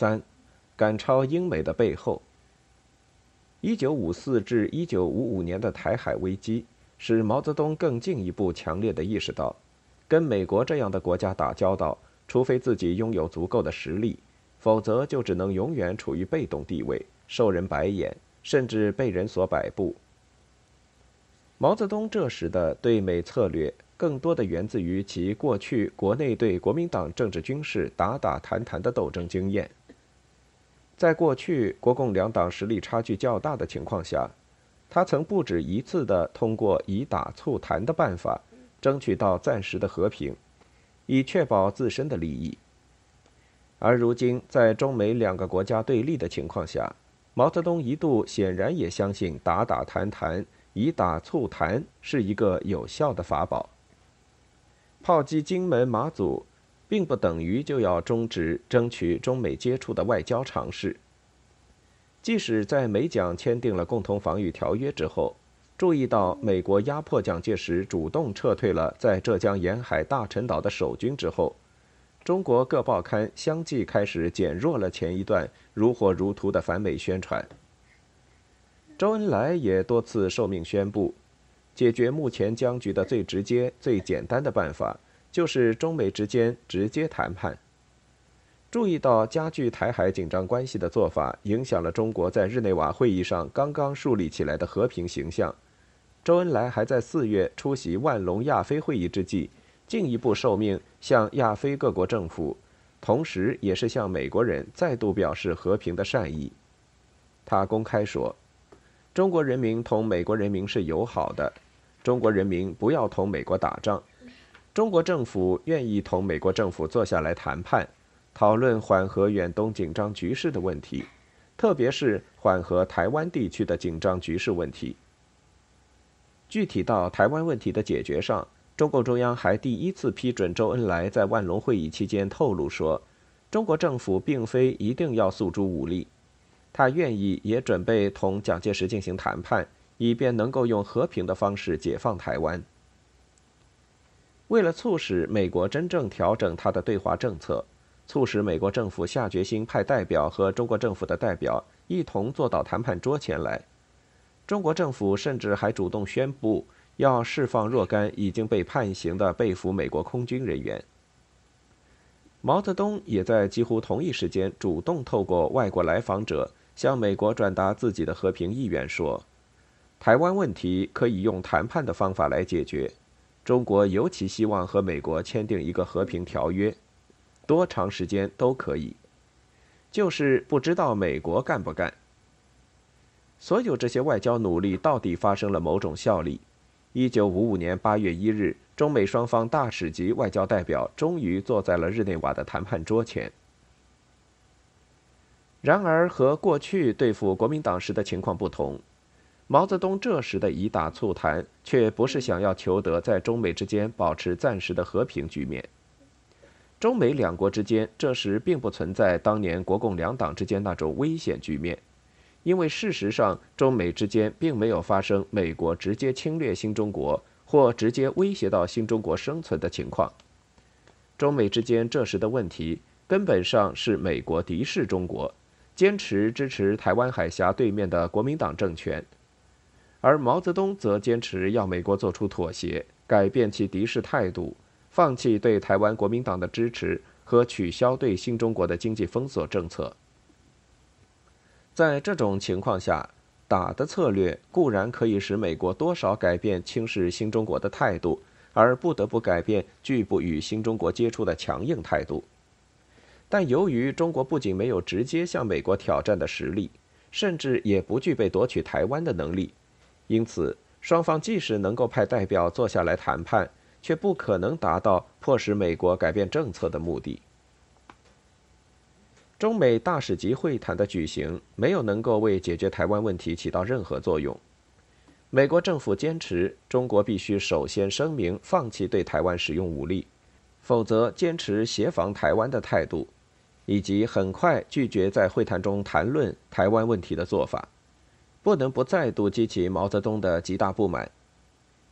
三，赶超英美的背后。一九五四至一九五五年的台海危机，使毛泽东更进一步强烈的意识到，跟美国这样的国家打交道，除非自己拥有足够的实力，否则就只能永远处于被动地位，受人白眼，甚至被人所摆布。毛泽东这时的对美策略，更多的源自于其过去国内对国民党政治军事打打谈谈的斗争经验。在过去国共两党实力差距较大的情况下，他曾不止一次地通过以打促谈的办法，争取到暂时的和平，以确保自身的利益。而如今，在中美两个国家对立的情况下，毛泽东一度显然也相信打打谈谈。以打促谈是一个有效的法宝。炮击金门、马祖，并不等于就要终止争取中美接触的外交尝试。即使在美蒋签订了共同防御条约之后，注意到美国压迫蒋介石主动撤退了在浙江沿海大陈岛的守军之后，中国各报刊相继开始减弱了前一段如火如荼的反美宣传。周恩来也多次受命宣布，解决目前僵局的最直接、最简单的办法，就是中美之间直接谈判。注意到加剧台海紧张关系的做法，影响了中国在日内瓦会议上刚刚树立起来的和平形象。周恩来还在四月出席万隆亚非会议之际，进一步受命向亚非各国政府，同时也是向美国人再度表示和平的善意。他公开说。中国人民同美国人民是友好的，中国人民不要同美国打仗，中国政府愿意同美国政府坐下来谈判，讨论缓和远东紧张局势的问题，特别是缓和台湾地区的紧张局势问题。具体到台湾问题的解决上，中共中央还第一次批准周恩来在万隆会议期间透露说，中国政府并非一定要诉诸武力。他愿意也准备同蒋介石进行谈判，以便能够用和平的方式解放台湾。为了促使美国真正调整他的对华政策，促使美国政府下决心派代表和中国政府的代表一同坐到谈判桌前来，中国政府甚至还主动宣布要释放若干已经被判刑的被俘美国空军人员。毛泽东也在几乎同一时间主动透过外国来访者。向美国转达自己的和平意愿，说：“台湾问题可以用谈判的方法来解决。中国尤其希望和美国签订一个和平条约，多长时间都可以。就是不知道美国干不干。所有这些外交努力到底发生了某种效力。一九五五年八月一日，中美双方大使级外交代表终于坐在了日内瓦的谈判桌前。”然而，和过去对付国民党时的情况不同，毛泽东这时的以打促谈，却不是想要求得在中美之间保持暂时的和平局面。中美两国之间这时并不存在当年国共两党之间那种危险局面，因为事实上，中美之间并没有发生美国直接侵略新中国或直接威胁到新中国生存的情况。中美之间这时的问题，根本上是美国敌视中国。坚持支持台湾海峡对面的国民党政权，而毛泽东则坚持要美国做出妥协，改变其敌视态度，放弃对台湾国民党的支持和取消对新中国的经济封锁政策。在这种情况下，打的策略固然可以使美国多少改变轻视新中国的态度，而不得不改变拒不与新中国接触的强硬态度。但由于中国不仅没有直接向美国挑战的实力，甚至也不具备夺取台湾的能力，因此双方即使能够派代表坐下来谈判，却不可能达到迫使美国改变政策的目的。中美大使级会谈的举行没有能够为解决台湾问题起到任何作用。美国政府坚持中国必须首先声明放弃对台湾使用武力，否则坚持协防台湾的态度。以及很快拒绝在会谈中谈论台湾问题的做法，不能不再度激起毛泽东的极大不满。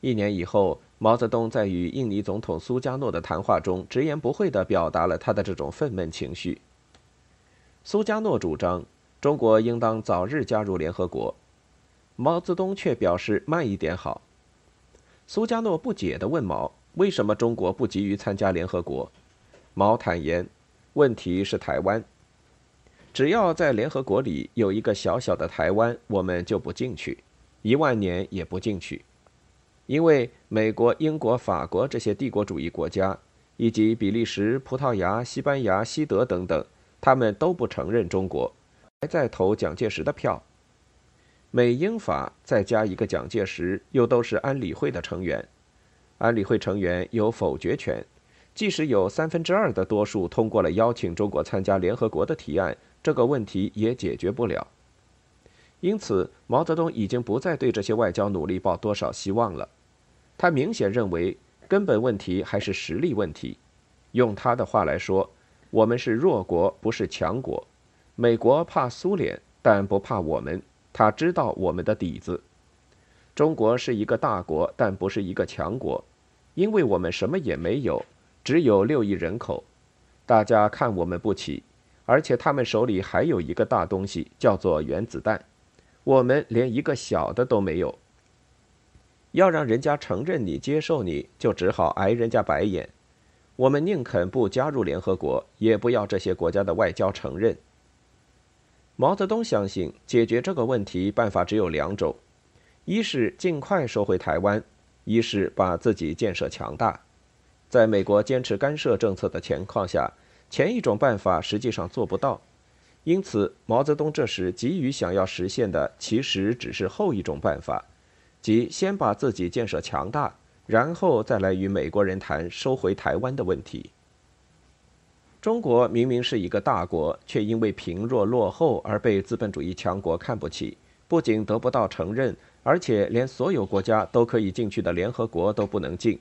一年以后，毛泽东在与印尼总统苏加诺的谈话中直言不讳地表达了他的这种愤懑情绪。苏加诺主张中国应当早日加入联合国，毛泽东却表示慢一点好。苏加诺不解地问毛：“为什么中国不急于参加联合国？”毛坦言：“问题是台湾。只要在联合国里有一个小小的台湾，我们就不进去，一万年也不进去，因为美国、英国、法国这些帝国主义国家，以及比利时、葡萄牙、西班牙、西德等等。”他们都不承认中国，还在投蒋介石的票。美英法再加一个蒋介石，又都是安理会的成员。安理会成员有否决权，即使有三分之二的多数通过了邀请中国参加联合国的提案，这个问题也解决不了。因此，毛泽东已经不再对这些外交努力抱多少希望了。他明显认为，根本问题还是实力问题。用他的话来说。我们是弱国，不是强国。美国怕苏联，但不怕我们。他知道我们的底子。中国是一个大国，但不是一个强国，因为我们什么也没有，只有六亿人口。大家看我们不起，而且他们手里还有一个大东西，叫做原子弹。我们连一个小的都没有。要让人家承认你、接受你，就只好挨人家白眼。我们宁肯不加入联合国，也不要这些国家的外交承认。毛泽东相信，解决这个问题办法只有两种：一是尽快收回台湾，一是把自己建设强大。在美国坚持干涉政策的情况下，前一种办法实际上做不到。因此，毛泽东这时急于想要实现的，其实只是后一种办法，即先把自己建设强大。然后再来与美国人谈收回台湾的问题。中国明明是一个大国，却因为贫弱落后而被资本主义强国看不起，不仅得不到承认，而且连所有国家都可以进去的联合国都不能进。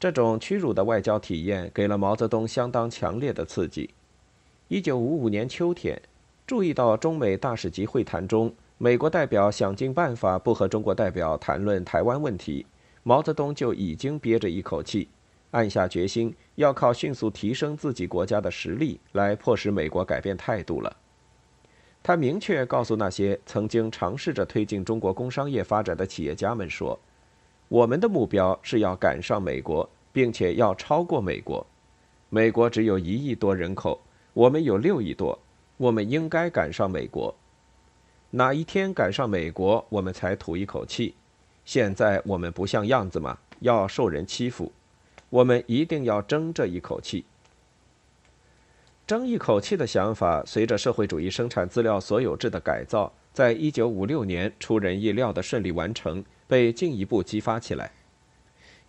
这种屈辱的外交体验给了毛泽东相当强烈的刺激。一九五五年秋天，注意到中美大使级会谈中，美国代表想尽办法不和中国代表谈论台湾问题。毛泽东就已经憋着一口气，暗下决心要靠迅速提升自己国家的实力来迫使美国改变态度了。他明确告诉那些曾经尝试着推进中国工商业发展的企业家们说：“我们的目标是要赶上美国，并且要超过美国。美国只有一亿多人口，我们有六亿多，我们应该赶上美国。哪一天赶上美国，我们才吐一口气。”现在我们不像样子嘛，要受人欺负，我们一定要争这一口气。争一口气的想法，随着社会主义生产资料所有制的改造，在一九五六年出人意料的顺利完成，被进一步激发起来。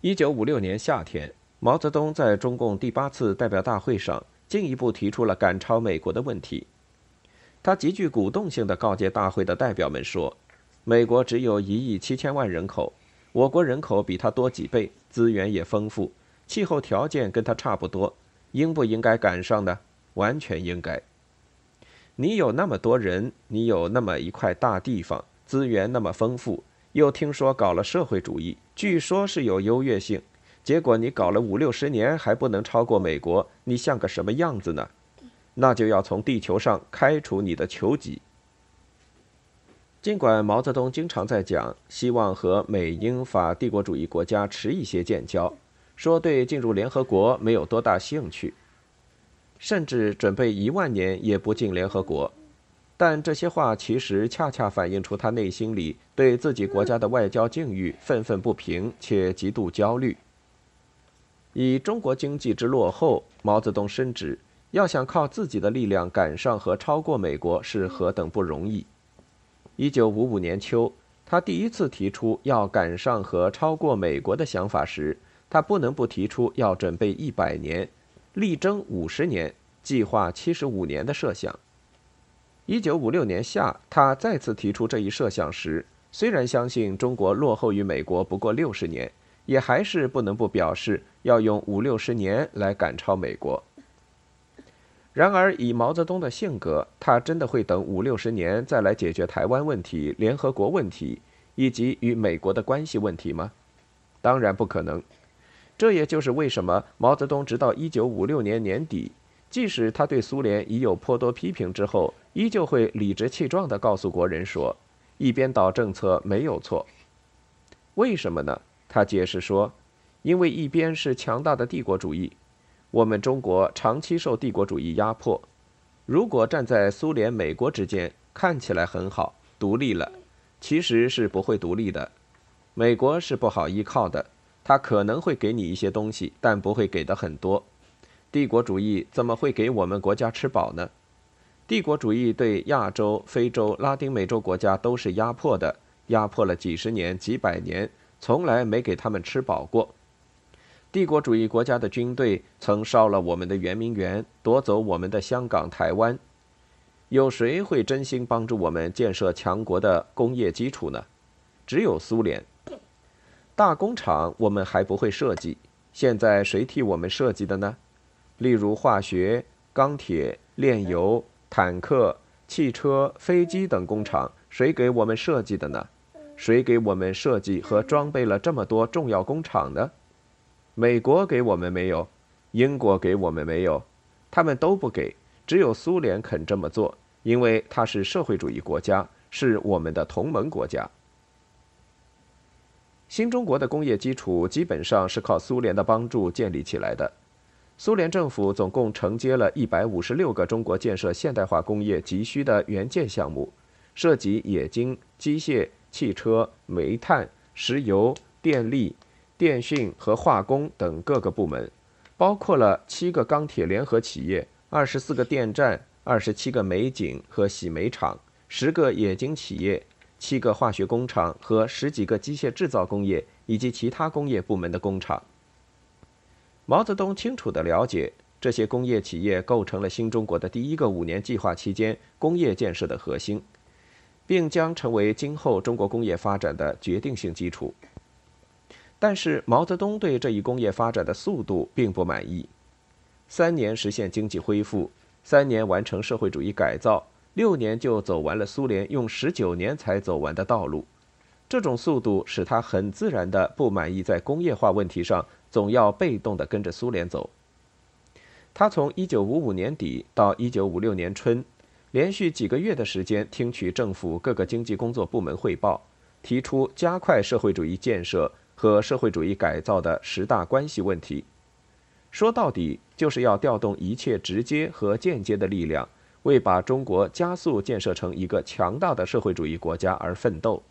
一九五六年夏天，毛泽东在中共第八次代表大会上进一步提出了赶超美国的问题。他极具鼓动性的告诫大会的代表们说。美国只有一亿七千万人口，我国人口比他多几倍，资源也丰富，气候条件跟他差不多，应不应该赶上呢？完全应该。你有那么多人，你有那么一块大地方，资源那么丰富，又听说搞了社会主义，据说是有优越性，结果你搞了五六十年还不能超过美国，你像个什么样子呢？那就要从地球上开除你的球籍。尽管毛泽东经常在讲，希望和美英法帝国主义国家迟一些建交，说对进入联合国没有多大兴趣，甚至准备一万年也不进联合国，但这些话其实恰恰反映出他内心里对自己国家的外交境遇愤愤不平且极度焦虑。以中国经济之落后，毛泽东深知，要想靠自己的力量赶上和超过美国是何等不容易。一九五五年秋，他第一次提出要赶上和超过美国的想法时，他不能不提出要准备一百年，力争五十年，计划七十五年的设想。一九五六年夏，他再次提出这一设想时，虽然相信中国落后于美国不过六十年，也还是不能不表示要用五六十年来赶超美国。然而，以毛泽东的性格，他真的会等五六十年再来解决台湾问题、联合国问题以及与美国的关系问题吗？当然不可能。这也就是为什么毛泽东直到一九五六年年底，即使他对苏联已有颇多批评之后，依旧会理直气壮地告诉国人说：“一边倒政策没有错。”为什么呢？他解释说：“因为一边是强大的帝国主义，我们中国长期受帝国主义压迫。如果站在苏联、美国之间，看起来很好，独立了，其实是不会独立的。美国是不好依靠的，他可能会给你一些东西，但不会给的很多。帝国主义怎么会给我们国家吃饱呢？帝国主义对亚洲、非洲、拉丁美洲国家都是压迫的。”压迫了几十年、几百年，从来没给他们吃饱过。帝国主义国家的军队曾烧了我们的圆明园，夺走我们的香港、台湾。有谁会真心帮助我们建设强国的工业基础呢？只有苏联。大工厂我们还不会设计，现在谁替我们设计的呢？例如化学、钢铁、炼油、坦克、汽车、飞机等工厂，谁给我们设计的呢？谁给我们设计和装备了这么多重要工厂呢？美国给我们没有，英国给我们没有，他们都不给，只有苏联肯这么做，因为它是社会主义国家，是我们的同盟国家。新中国的工业基础基本上是靠苏联的帮助建立起来的。苏联政府总共承接了一百五十六个中国建设现代化工业急需的援建项目，涉及冶金、机械。汽车、煤炭、石油、电力、电讯和化工等各个部门，包括了七个钢铁联合企业、二十四个电站、二十七个煤井和洗煤厂、十个冶金企业、七个化学工厂和十几个机械制造工业以及其他工业部门的工厂。毛泽东清楚地了解，这些工业企业构成了新中国的第一个五年计划期间工业建设的核心。并将成为今后中国工业发展的决定性基础。但是毛泽东对这一工业发展的速度并不满意。三年实现经济恢复，三年完成社会主义改造，六年就走完了苏联用十九年才走完的道路。这种速度使他很自然地不满意，在工业化问题上总要被动地跟着苏联走。他从一九五五年底到一九五六年春。连续几个月的时间，听取政府各个经济工作部门汇报，提出加快社会主义建设和社会主义改造的十大关系问题。说到底，就是要调动一切直接和间接的力量，为把中国加速建设成一个强大的社会主义国家而奋斗。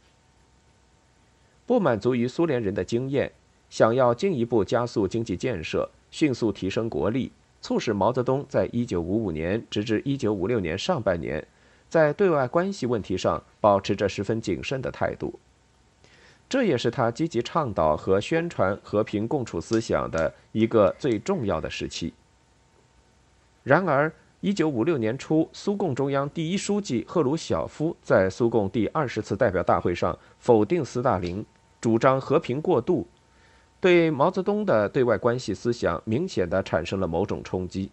不满足于苏联人的经验，想要进一步加速经济建设，迅速提升国力。促使毛泽东在一九五五年直至一九五六年上半年，在对外关系问题上保持着十分谨慎的态度。这也是他积极倡导和宣传和平共处思想的一个最重要的时期。然而一九五六年初，苏共中央第一书记赫鲁晓夫在苏共第二十次代表大会上否定斯大林，主张和平过渡。对毛泽东的对外关系思想明显的产生了某种冲击。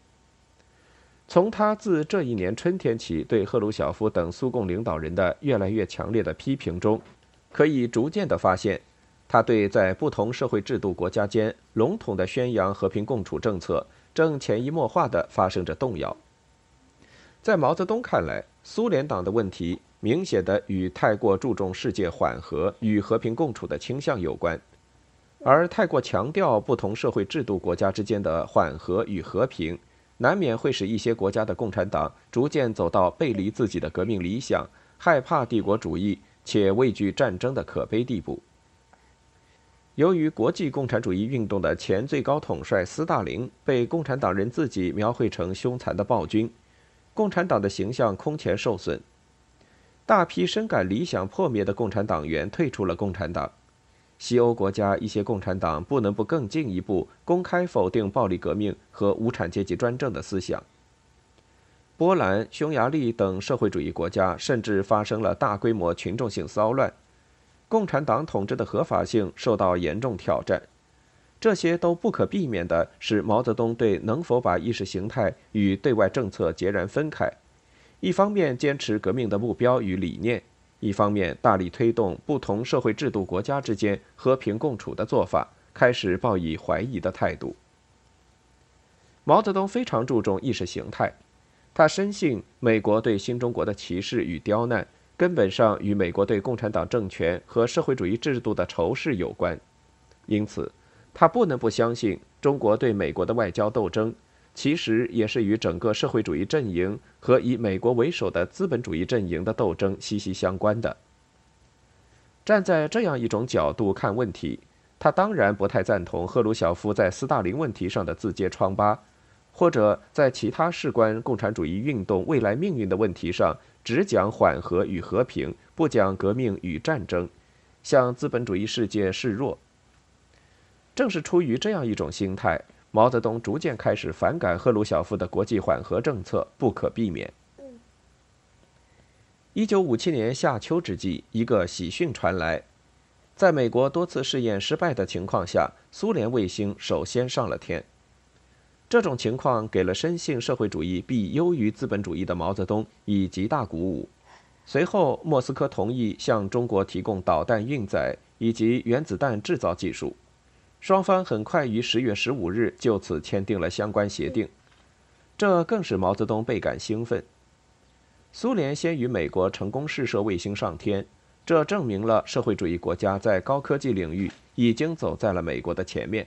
从他自这一年春天起对赫鲁晓夫等苏共领导人的越来越强烈的批评中，可以逐渐的发现，他对在不同社会制度国家间笼统的宣扬和平共处政策，正潜移默化的发生着动摇。在毛泽东看来，苏联党的问题明显的与太过注重世界缓和与和平共处的倾向有关。而太过强调不同社会制度国家之间的缓和与和平，难免会使一些国家的共产党逐渐走到背离自己的革命理想、害怕帝国主义且畏惧战争的可悲地步。由于国际共产主义运动的前最高统帅斯大林被共产党人自己描绘成凶残的暴君，共产党的形象空前受损，大批深感理想破灭的共产党员退出了共产党。西欧国家一些共产党不能不更进一步公开否定暴力革命和无产阶级专政的思想。波兰、匈牙利等社会主义国家甚至发生了大规模群众性骚乱，共产党统治的合法性受到严重挑战。这些都不可避免地使毛泽东对能否把意识形态与对外政策截然分开，一方面坚持革命的目标与理念。一方面大力推动不同社会制度国家之间和平共处的做法，开始抱以怀疑的态度。毛泽东非常注重意识形态，他深信美国对新中国的歧视与刁难，根本上与美国对共产党政权和社会主义制度的仇视有关。因此，他不能不相信中国对美国的外交斗争，其实也是与整个社会主义阵营和以美国为首的资本主义阵营的斗争息息相关的。站在这样一种角度看问题，他当然不太赞同赫鲁晓夫在斯大林问题上的自揭疮疤。或者在其他事关共产主义运动未来命运的问题上，只讲缓和与和平，不讲革命与战争，向资本主义世界示弱。正是出于这样一种心态，毛泽东逐渐开始反感赫鲁晓夫的国际缓和政策，不可避免。一九五七年夏秋之际，一个喜讯传来，在美国多次试验失败的情况下，苏联卫星首先上了天。这种情况给了深信社会主义必优于资本主义的毛泽东以极大鼓舞。随后，莫斯科同意向中国提供导弹运载以及原子弹制造技术，双方很快于十月十五日就此签订了相关协定。这更使毛泽东倍感兴奋。苏联先于美国成功试射卫星上天，这证明了社会主义国家在高科技领域已经走在了美国的前面。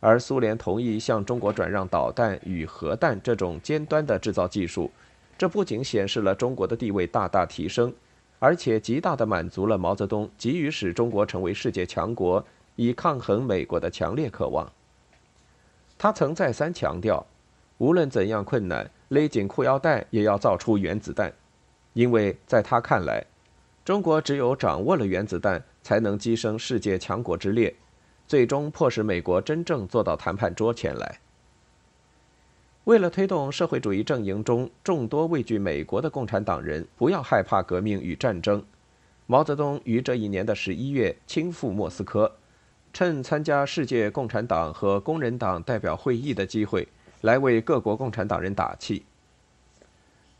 而苏联同意向中国转让导弹与核弹这种尖端的制造技术，这不仅显示了中国的地位大大提升，而且极大地满足了毛泽东急于使中国成为世界强国以抗衡美国的强烈渴望。他曾再三强调，无论怎样困难，勒紧裤腰带也要造出原子弹，因为在他看来，中国只有掌握了原子弹，才能跻身世界强国之列。最终迫使美国真正坐到谈判桌前来。为了推动社会主义阵营中众多畏惧美国的共产党人不要害怕革命与战争，毛泽东于这一年的十一月亲赴莫斯科，趁参加世界共产党和工人党代表会议的机会，来为各国共产党人打气。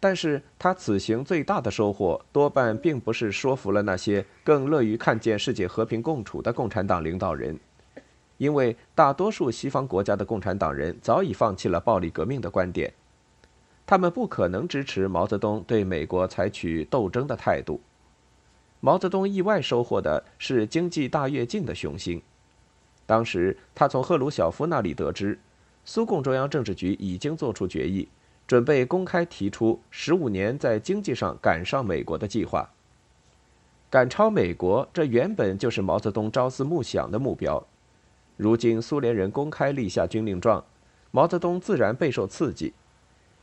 但是他此行最大的收获，多半并不是说服了那些更乐于看见世界和平共处的共产党领导人。因为大多数西方国家的共产党人早已放弃了暴力革命的观点，他们不可能支持毛泽东对美国采取斗争的态度。毛泽东意外收获的是经济大跃进的雄心。当时他从赫鲁晓夫那里得知，苏共中央政治局已经做出决议，准备公开提出十五年在经济上赶上美国的计划。赶超美国，这原本就是毛泽东朝思暮想的目标。如今苏联人公开立下军令状，毛泽东自然备受刺激。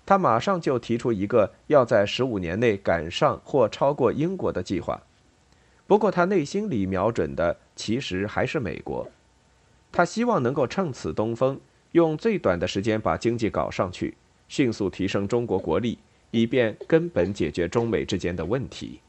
他马上就提出一个要在十五年内赶上或超过英国的计划。不过他内心里瞄准的其实还是美国。他希望能够趁此东风，用最短的时间把经济搞上去，迅速提升中国国力，以便根本解决中美之间的问题。